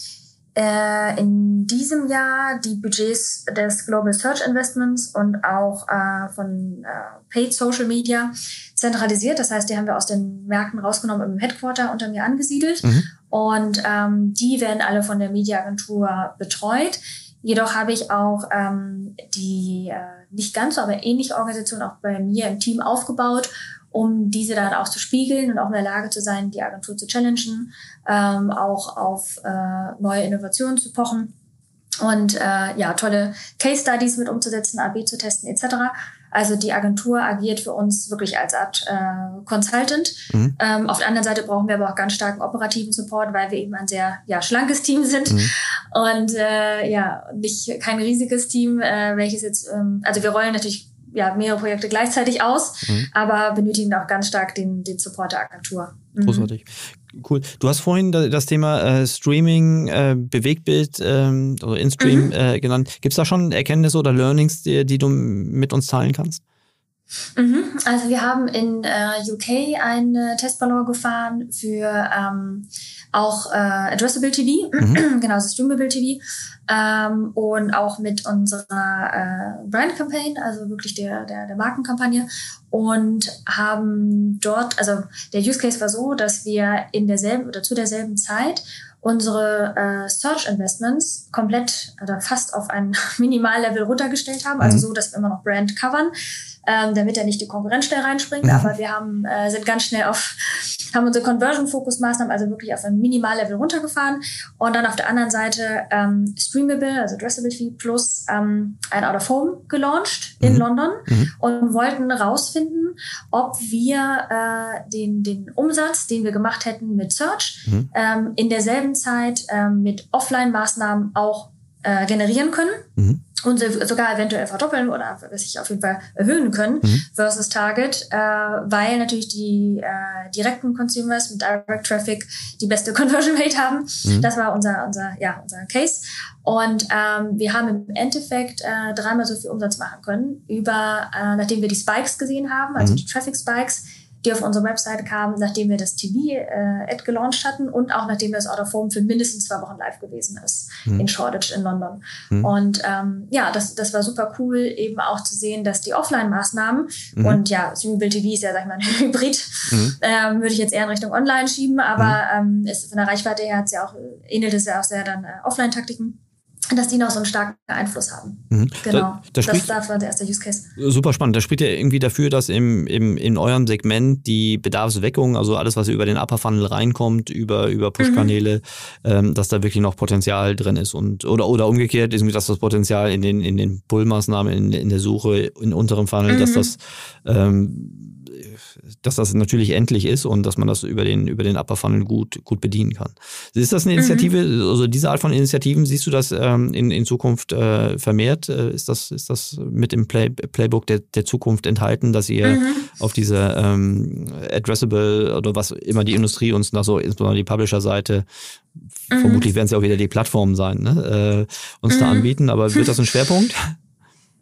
äh, in diesem Jahr die Budgets des Global Search Investments und auch äh, von äh, Paid Social Media zentralisiert. Das heißt, die haben wir aus den Märkten rausgenommen im Headquarter unter mir angesiedelt. Mhm. Und ähm, die werden alle von der Mediaagentur betreut. Jedoch habe ich auch ähm, die äh, nicht ganz so, aber ähnliche Organisation auch bei mir im Team aufgebaut um diese dann auch zu spiegeln und auch in der Lage zu sein, die Agentur zu challengen, ähm, auch auf äh, neue Innovationen zu pochen und äh, ja, tolle Case Studies mit umzusetzen, AB zu testen etc. Also die Agentur agiert für uns wirklich als Art äh, Consultant. Mhm. Ähm, auf der anderen Seite brauchen wir aber auch ganz starken operativen Support, weil wir eben ein sehr ja, schlankes Team sind mhm. und äh, ja nicht kein riesiges Team, äh, welches jetzt ähm, also wir rollen natürlich ja, mehrere Projekte gleichzeitig aus, mhm. aber benötigen auch ganz stark den, den Support der Agentur. Mhm. Großartig. Cool. Du hast vorhin das Thema äh, Streaming, äh, Bewegtbild ähm, oder InStream mhm. äh, genannt. Gibt es da schon Erkenntnisse oder Learnings, die, die, du mit uns teilen kannst? Mhm. Also wir haben in äh, UK einen Testballon gefahren für ähm, auch äh, Addressable TV, mhm. [clears throat] genau, also Streamable TV ähm, und auch mit unserer äh, Brand Campaign, also wirklich der, der, der Markenkampagne und haben dort, also der Use Case war so, dass wir in derselben oder zu derselben Zeit unsere äh, Search Investments komplett oder fast auf ein [laughs] Minimallevel runtergestellt haben, also mhm. so, dass wir immer noch Brand covern, ähm, damit er nicht die Konkurrenz schnell reinspringt. Mhm. Aber wir haben äh, sind ganz schnell auf haben unsere Conversion-Fokus-Maßnahmen also wirklich auf ein Minimallevel runtergefahren und dann auf der anderen Seite ähm, Streamable, also Addressability plus ähm, ein Out of Home gelauncht in mhm. London mhm. und wollten rausfinden, ob wir äh, den, den Umsatz, den wir gemacht hätten mit Search, mhm. ähm, in derselben Zeit ähm, mit Offline-Maßnahmen auch äh, generieren können. Und sogar eventuell verdoppeln oder sich auf jeden Fall erhöhen können mhm. versus Target, äh, weil natürlich die äh, direkten Consumers mit Direct Traffic die beste [laughs] Conversion Rate haben. Mhm. Das war unser, unser, ja, unser Case. Und ähm, wir haben im Endeffekt äh, dreimal so viel Umsatz machen können, über, äh, nachdem wir die Spikes gesehen haben, also mhm. die Traffic Spikes, die auf unsere Webseite kamen, nachdem wir das TV-Ad äh, gelauncht hatten und auch nachdem das Out of Home für mindestens zwei Wochen live gewesen ist mhm. in Shoreditch in London. Mhm. Und ähm, ja, das, das war super cool, eben auch zu sehen, dass die Offline-Maßnahmen mhm. und ja, Streamable TV ist ja, sag ich mal, [laughs] ein Hybrid, mhm. ähm, würde ich jetzt eher in Richtung Online schieben, aber mhm. ähm, ist von der Reichweite her hat es ja auch, ähnelt es ja auch sehr dann äh, Offline-Taktiken dass die noch so einen starken Einfluss haben. Mhm. Genau. Da, da das, das war der erste Use Case. Super spannend. Das spricht ja irgendwie dafür, dass im, im, in eurem Segment die Bedarfsweckung, also alles, was über den Upper Funnel reinkommt, über, über Push-Kanäle, mhm. ähm, dass da wirklich noch Potenzial drin ist. Und, oder, oder umgekehrt, irgendwie, dass das Potenzial in den, in den Pull-Maßnahmen, in, in der Suche, in unterem Funnel, mhm. dass das ähm, dass das natürlich endlich ist und dass man das über den, über den Upper Funnel gut, gut bedienen kann. Ist das eine Initiative, mhm. also diese Art von Initiativen, siehst du das ähm, in, in Zukunft äh, vermehrt? Äh, ist, das, ist das mit im Play, Playbook der, der Zukunft enthalten, dass ihr mhm. auf diese ähm, Addressable oder was immer die Industrie uns da so, insbesondere die Publisher-Seite, mhm. vermutlich werden es ja auch wieder die Plattformen sein, ne? äh, uns da mhm. anbieten, aber wird das ein Schwerpunkt?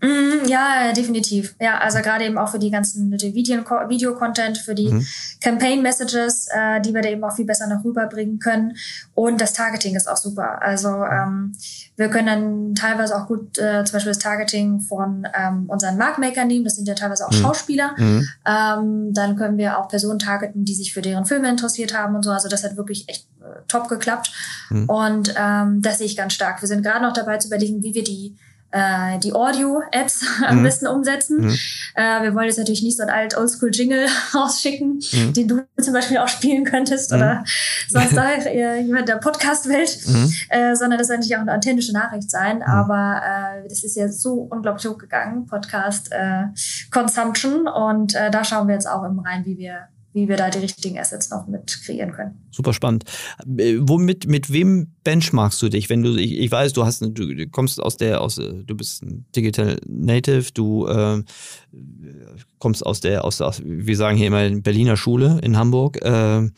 Mm, ja, definitiv. Ja, also gerade eben auch für die ganzen Video-Content, für die mhm. Campaign-Messages, äh, die wir da eben auch viel besser noch rüberbringen können. Und das Targeting ist auch super. Also ähm, wir können dann teilweise auch gut äh, zum Beispiel das Targeting von ähm, unseren Markmakern nehmen. Das sind ja teilweise auch mhm. Schauspieler. Mhm. Ähm, dann können wir auch Personen targeten, die sich für deren Filme interessiert haben und so. Also das hat wirklich echt äh, top geklappt. Mhm. Und ähm, das sehe ich ganz stark. Wir sind gerade noch dabei zu überlegen, wie wir die äh, die Audio-Ads [laughs] am mhm. besten umsetzen. Mhm. Äh, wir wollen jetzt natürlich nicht so ein alt Oldschool-Jingle rausschicken, [laughs] mhm. den du zum Beispiel auch spielen könntest oder mhm. sonst [laughs] da äh, jemand der Podcast-Welt, mhm. äh, sondern das soll natürlich auch eine authentische Nachricht sein. Mhm. Aber äh, das ist ja so unglaublich hochgegangen, Podcast äh, Consumption. Und äh, da schauen wir jetzt auch immer rein, wie wir wie wir da die richtigen Assets noch mit kreieren können. Super spannend. Äh, womit, mit wem benchmarkst du dich? Wenn du, ich, ich weiß, du hast, du kommst aus der, aus, du bist ein Digital Native, du äh, kommst aus der, aus, aus, wir sagen hier immer Berliner Schule in Hamburg. Äh,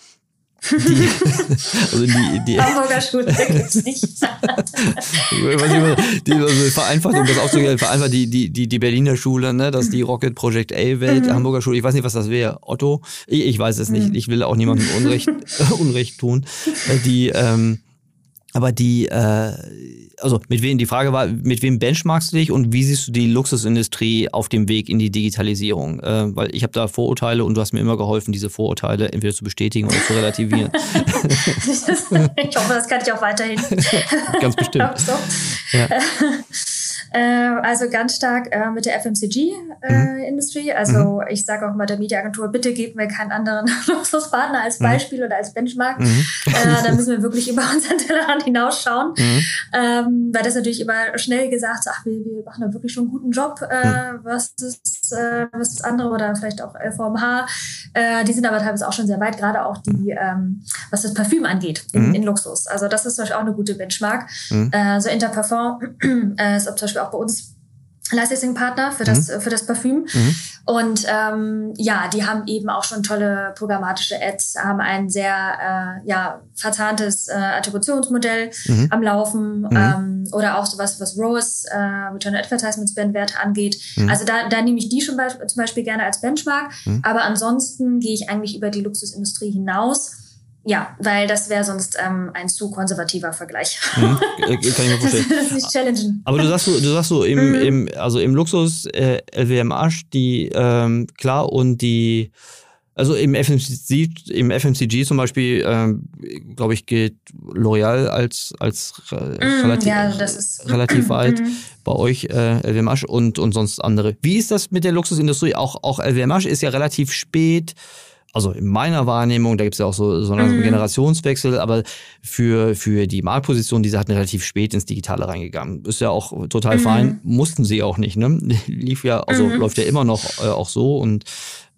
die, [laughs] also die, die Hamburger Schule gibt's nicht. die, also vereinfacht, um das auszugehen, vereinfacht die, die, die, die Berliner Schule, ne, dass die Rocket Project A-Welt, mhm. Hamburger Schule, ich weiß nicht, was das wäre, Otto, ich, ich weiß es nicht, mhm. ich will auch niemandem Unrecht, [laughs] Unrecht tun, äh, die, ähm, aber die, äh, also mit wem, die Frage war, mit wem benchmarkst du dich und wie siehst du die Luxusindustrie auf dem Weg in die Digitalisierung? Äh, weil ich habe da Vorurteile und du hast mir immer geholfen, diese Vorurteile entweder zu bestätigen oder zu relativieren. [laughs] ich hoffe, das kann ich auch weiterhin. Ganz bestimmt. [laughs] so. ja. Äh, also ganz stark äh, mit der FMCG-Industrie. Äh, mhm. Also mhm. ich sage auch mal der Mediaagentur, bitte gebt mir keinen anderen [laughs] Luxuspartner als mhm. Beispiel mhm. oder als Benchmark. Mhm. Äh, da müssen wir wirklich [laughs] über unseren Tellerrand hinausschauen. Mhm. Ähm, weil das natürlich immer schnell gesagt, ach, wir, wir machen da wirklich schon einen guten Job, was, ist, was ist andere oder vielleicht auch LVMH. Äh, die sind aber teilweise auch schon sehr weit, gerade auch die, ähm, was das Parfüm angeht in, in Luxus. Also das ist Beispiel auch eine gute Benchmark. Äh, so Interparfum [clears throat] ist zum Beispiel auch bei uns Licensing-Partner für das, mhm. für das Parfüm. Mhm. Und ähm, ja, die haben eben auch schon tolle programmatische Ads, haben ein sehr äh, ja, verzahntes äh, Attributionsmodell mhm. am Laufen mhm. ähm, oder auch sowas, was ROAS, äh, Return Advertisement Spend Wert angeht. Mhm. Also da, da nehme ich die schon zum Beispiel gerne als Benchmark. Mhm. Aber ansonsten gehe ich eigentlich über die Luxusindustrie hinaus ja, weil das wäre sonst ähm, ein zu konservativer Vergleich. Mhm, kann ich mir [laughs] vorstellen. das, ist nicht challengen. Aber du sagst so, du sagst so im, mhm. im also im Luxus äh, LWMH, die ähm, klar und die also im FMCG, im FMCG zum Beispiel, ähm, glaube ich, geht L'Oreal als, als mm, relativ, ja, ist, relativ [clears throat] weit. Mm. Bei euch äh, LVMH und, und sonst andere. Wie ist das mit der Luxusindustrie? Auch, auch LVMH ist ja relativ spät also in meiner Wahrnehmung, da gibt es ja auch so, so einen mhm. Generationswechsel, aber für, für die Marktposition, diese hatten relativ spät ins Digitale reingegangen. Ist ja auch total mhm. fein, mussten sie auch nicht, ne? [laughs] Lief ja, also mhm. läuft ja immer noch äh, auch so und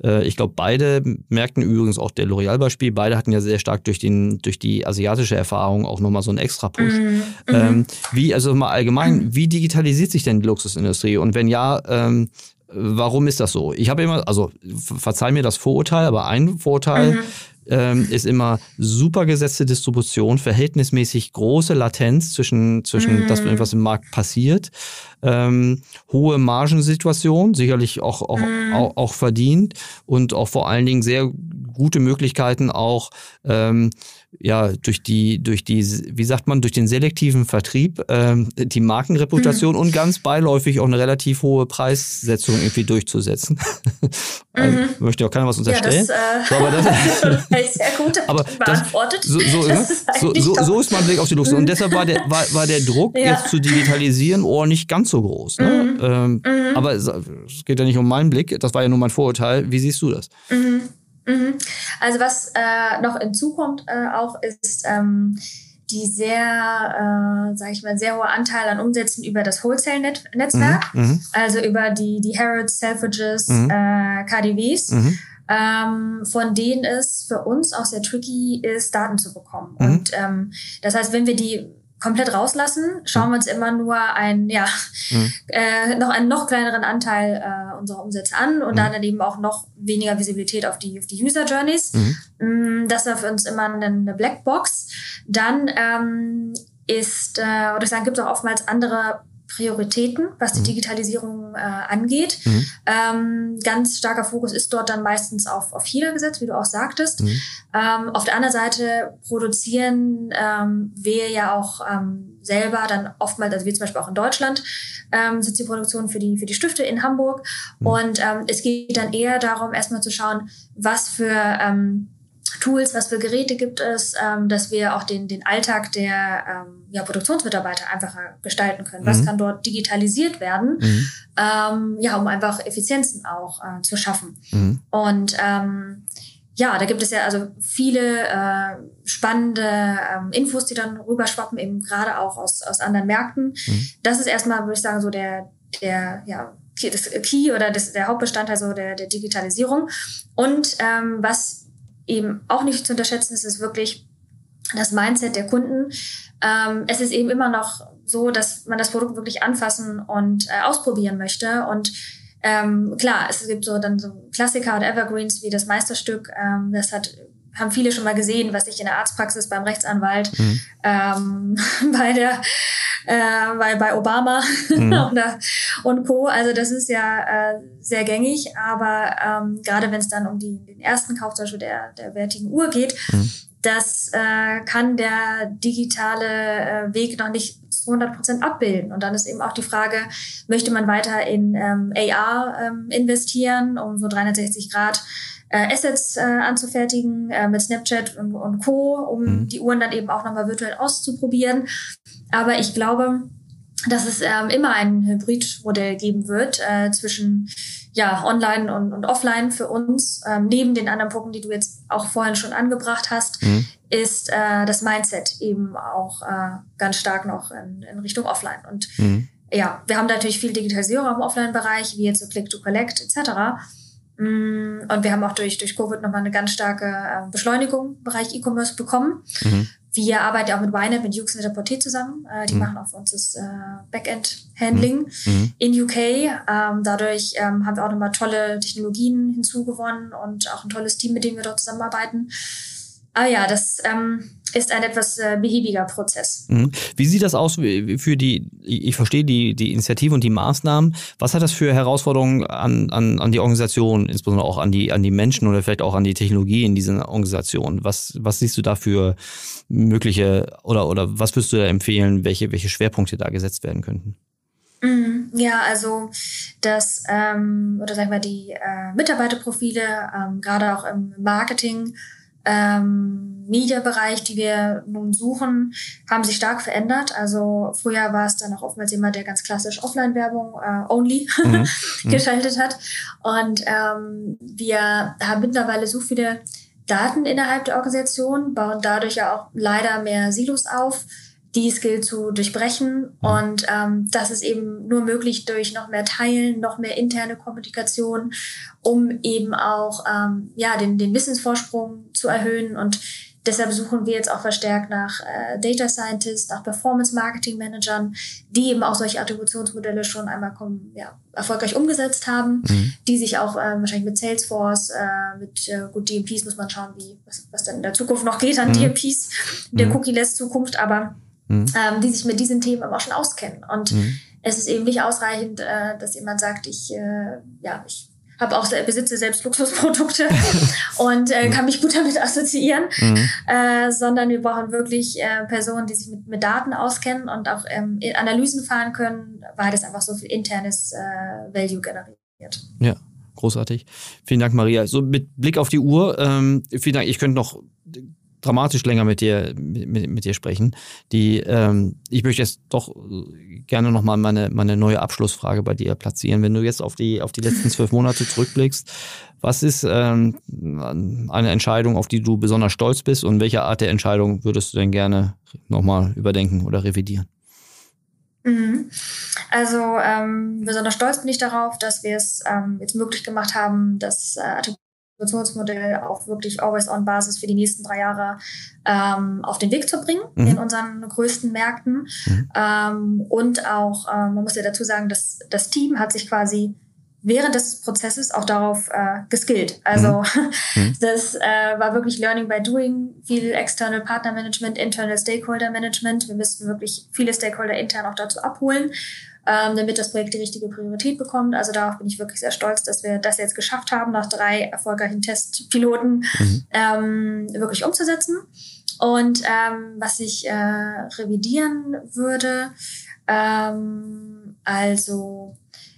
äh, ich glaube, beide merkten übrigens auch der L'Oreal-Beispiel, beide hatten ja sehr stark durch, den, durch die asiatische Erfahrung auch nochmal so einen extra Push. Mhm. mhm. Ähm, wie, also mal allgemein, wie digitalisiert sich denn die Luxusindustrie? Und wenn ja, ähm, Warum ist das so? Ich habe immer, also verzeih mir das Vorurteil, aber ein Vorurteil mhm. ähm, ist immer super gesetzte Distribution, verhältnismäßig große Latenz zwischen, zwischen mhm. das, was im Markt passiert, ähm, hohe Margensituation, sicherlich auch, auch, mhm. auch, auch verdient und auch vor allen Dingen sehr gute Möglichkeiten auch ähm, ja durch die durch die wie sagt man durch den selektiven Vertrieb ähm, die Markenreputation mhm. und ganz beiläufig auch eine relativ hohe Preissetzung irgendwie durchzusetzen. ähm, [laughs] mhm. Möchte auch keiner was unterstellen. Ja, das, äh, so, aber das, [laughs] sehr gut aber beantwortet. Das, so, so, ne? so, so, so, ist mein Blick auf die Luxus. Und mhm. deshalb war der war, war der Druck ja. jetzt zu digitalisieren oh nicht ganz so groß. Ne? Mhm. Ähm, mhm. aber es geht ja nicht um meinen Blick. Das war ja nur mein Vorurteil. Wie siehst du das? Mhm. Mhm. Also was äh, noch hinzukommt äh, auch ist ähm, die sehr, äh, sage ich mal, sehr hohe Anteil an Umsätzen über das Wholesale-Netzwerk, mhm, mhm. also über die, die Harrods, Selfridges, mhm. äh, KDWs. Mhm. Ähm, von denen es für uns auch sehr tricky ist, Daten zu bekommen. Mhm. Und ähm, das heißt, wenn wir die komplett rauslassen, schauen wir uns immer nur ein, ja, mhm. [laughs] äh, noch einen noch kleineren Anteil äh, unserer Umsätze an und mhm. dann eben auch noch weniger Visibilität auf die, auf die User Journeys. Mhm. Das ist für uns immer eine, eine Blackbox. Dann ähm, ist, äh, oder ich sagen, gibt es auch oftmals andere Prioritäten, was die mhm. Digitalisierung äh, angeht. Mhm. Ähm, ganz starker Fokus ist dort dann meistens auf, auf China gesetzt, wie du auch sagtest. Mhm. Ähm, auf der anderen Seite produzieren ähm, wir ja auch ähm, selber dann oftmals, also wir zum Beispiel auch in Deutschland, ähm, sitzt die Produktion für die, für die Stifte in Hamburg. Mhm. Und ähm, es geht dann eher darum, erstmal zu schauen, was für ähm, Tools, was für Geräte gibt es, ähm, dass wir auch den, den Alltag der ähm, ja, Produktionsmitarbeiter einfacher gestalten können. Mhm. Was kann dort digitalisiert werden, mhm. ähm, ja, um einfach Effizienzen auch äh, zu schaffen. Mhm. Und ähm, ja, da gibt es ja also viele äh, spannende ähm, Infos, die dann rüberschwappen, eben gerade auch aus, aus anderen Märkten. Mhm. Das ist erstmal, würde ich sagen, so der, der, ja, das Key oder das, der Hauptbestandteil so der, der Digitalisierung. Und ähm, was eben auch nicht zu unterschätzen ist, ist wirklich das Mindset der Kunden. Ähm, es ist eben immer noch so, dass man das Produkt wirklich anfassen und äh, ausprobieren möchte. Und ähm, klar, es gibt so dann so Klassiker oder Evergreens wie das Meisterstück. Ähm, das hat haben viele schon mal gesehen, was ich in der Arztpraxis beim Rechtsanwalt, mhm. ähm, [laughs] bei der äh, bei, bei Obama mhm. [laughs] und Co. Also das ist ja äh, sehr gängig, aber ähm, gerade wenn es dann um die, den ersten Kauf zum Beispiel der, der wertigen Uhr geht, mhm. das äh, kann der digitale äh, Weg noch nicht zu 100 Prozent abbilden. Und dann ist eben auch die Frage, möchte man weiter in ähm, AR ähm, investieren, um so 360 Grad äh, Assets äh, anzufertigen äh, mit Snapchat und, und Co., um mhm. die Uhren dann eben auch nochmal virtuell auszuprobieren. Aber ich glaube, dass es ähm, immer ein Hybridmodell geben wird äh, zwischen ja, online und, und offline für uns. Ähm, neben den anderen Punkten, die du jetzt auch vorhin schon angebracht hast, mhm. ist äh, das Mindset eben auch äh, ganz stark noch in, in Richtung offline. Und mhm. ja, wir haben natürlich viel Digitalisierung im Offline-Bereich, wie jetzt so Click-to-Collect etc. Mm, und wir haben auch durch, durch Covid nochmal eine ganz starke äh, Beschleunigung im Bereich E-Commerce bekommen. Mhm. Wir arbeiten ja auch mit YNAB, mit Jux und der Porté zusammen. Äh, die mhm. machen auch für uns das äh, Backend-Handling mhm. mhm. in UK. Ähm, dadurch ähm, haben wir auch nochmal tolle Technologien hinzugewonnen und auch ein tolles Team, mit dem wir dort zusammenarbeiten. Aber ja, das ähm, ist ein etwas äh, behäbiger Prozess. Mhm. Wie sieht das aus für die, ich verstehe die, die Initiative und die Maßnahmen. Was hat das für Herausforderungen an, an, an die Organisation, insbesondere auch an die, an die Menschen oder vielleicht auch an die Technologie in diesen Organisationen? Was, was siehst du da für mögliche oder, oder was würdest du da empfehlen, welche, welche Schwerpunkte da gesetzt werden könnten? Mhm. Ja, also das, ähm, oder sagen wir die äh, Mitarbeiterprofile, ähm, gerade auch im Marketing, ähm, Media-Bereich, die wir nun suchen, haben sich stark verändert. Also früher war es dann auch oftmals jemand, der ganz klassisch Offline-Werbung äh, only [laughs] mhm. mhm. geschaltet hat. Und ähm, wir haben mittlerweile so viele Daten innerhalb der Organisation, bauen dadurch ja auch leider mehr Silos auf die Skill zu durchbrechen. Und ähm, das ist eben nur möglich durch noch mehr Teilen, noch mehr interne Kommunikation, um eben auch ähm, ja, den, den Wissensvorsprung zu erhöhen. Und deshalb suchen wir jetzt auch verstärkt nach äh, Data Scientists, nach Performance Marketing Managern, die eben auch solche Attributionsmodelle schon einmal kommen, ja, erfolgreich umgesetzt haben, mhm. die sich auch äh, wahrscheinlich mit Salesforce, äh, mit äh, gut DMPs muss man schauen, wie was, was dann in der Zukunft noch geht an mhm. DMPs, der mhm. Cookie-less Zukunft, aber mhm. ähm, die sich mit diesen Themen aber auch schon auskennen. Und mhm. es ist eben nicht ausreichend, äh, dass jemand sagt, ich, äh, ja, ich habe auch besitze selbst Luxusprodukte [laughs] und äh, kann mich gut damit assoziieren, mhm. äh, sondern wir brauchen wirklich äh, Personen, die sich mit, mit Daten auskennen und auch ähm, Analysen fahren können, weil das einfach so viel internes äh, Value generiert. Ja, großartig. Vielen Dank, Maria. So mit Blick auf die Uhr, ähm, vielen Dank. Ich könnte noch dramatisch länger mit dir, mit, mit dir sprechen. Die, ähm, ich möchte jetzt doch gerne nochmal meine, meine neue Abschlussfrage bei dir platzieren. Wenn du jetzt auf die, auf die letzten zwölf Monate zurückblickst, was ist ähm, eine Entscheidung, auf die du besonders stolz bist und welche Art der Entscheidung würdest du denn gerne nochmal überdenken oder revidieren? Mhm. Also ähm, besonders stolz bin ich darauf, dass wir es ähm, jetzt möglich gemacht haben, das äh, Subventionsmodell auch wirklich Always-on-Basis für die nächsten drei Jahre ähm, auf den Weg zu bringen mhm. in unseren größten Märkten. Mhm. Ähm, und auch, äh, man muss ja dazu sagen, dass das Team hat sich quasi während des Prozesses auch darauf äh, geskillt. Also mhm. [laughs] mhm. das äh, war wirklich Learning by Doing, viel External Partner Management, Internal Stakeholder Management. Wir müssten wirklich viele Stakeholder intern auch dazu abholen ähm, damit das Projekt die richtige Priorität bekommt. Also darauf bin ich wirklich sehr stolz, dass wir das jetzt geschafft haben, nach drei erfolgreichen Testpiloten mhm. ähm, wirklich umzusetzen. Und ähm, was ich äh, revidieren würde, ähm, also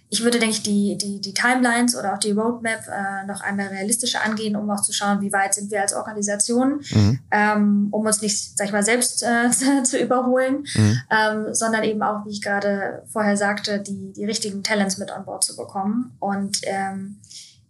ich würde, denke ich, die, die, die Timelines oder auch die Roadmap äh, noch einmal realistischer angehen, um auch zu schauen, wie weit sind wir als Organisation, mhm. ähm, um uns nicht, sag ich mal, selbst äh, [laughs] zu überholen, mhm. ähm, sondern eben auch, wie ich gerade vorher sagte, die, die richtigen Talents mit an Bord zu bekommen. Und ähm,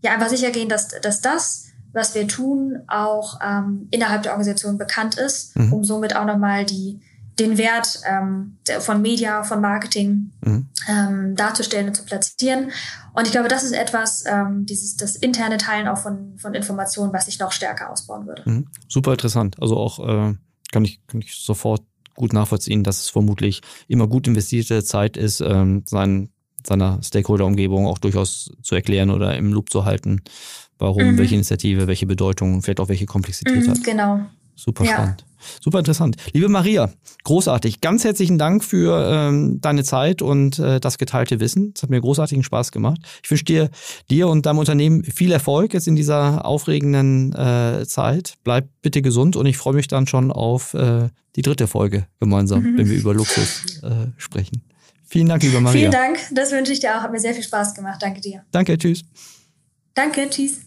ja, einfach sicher gehen, dass, dass das, was wir tun, auch ähm, innerhalb der Organisation bekannt ist, mhm. um somit auch nochmal die den Wert ähm, von Media, von Marketing mhm. ähm, darzustellen und zu platzieren. Und ich glaube, das ist etwas, ähm, dieses das interne Teilen auch von, von Informationen, was ich noch stärker ausbauen würde. Mhm. Super interessant. Also auch äh, kann, ich, kann ich sofort gut nachvollziehen, dass es vermutlich immer gut investierte Zeit ist, ähm, sein, seiner Stakeholder-Umgebung auch durchaus zu erklären oder im Loop zu halten, warum, mhm. welche Initiative, welche Bedeutung, vielleicht auch welche Komplexität mhm, hat. Genau. Super ja. spannend. Super interessant. Liebe Maria, großartig. Ganz herzlichen Dank für ähm, deine Zeit und äh, das geteilte Wissen. Es hat mir großartigen Spaß gemacht. Ich wünsche dir, dir und deinem Unternehmen viel Erfolg jetzt in dieser aufregenden äh, Zeit. Bleib bitte gesund und ich freue mich dann schon auf äh, die dritte Folge gemeinsam, mhm. wenn wir über Luxus äh, sprechen. Vielen Dank, liebe Maria. Vielen Dank. Das wünsche ich dir auch. Hat mir sehr viel Spaß gemacht. Danke dir. Danke. Tschüss. Danke. Tschüss.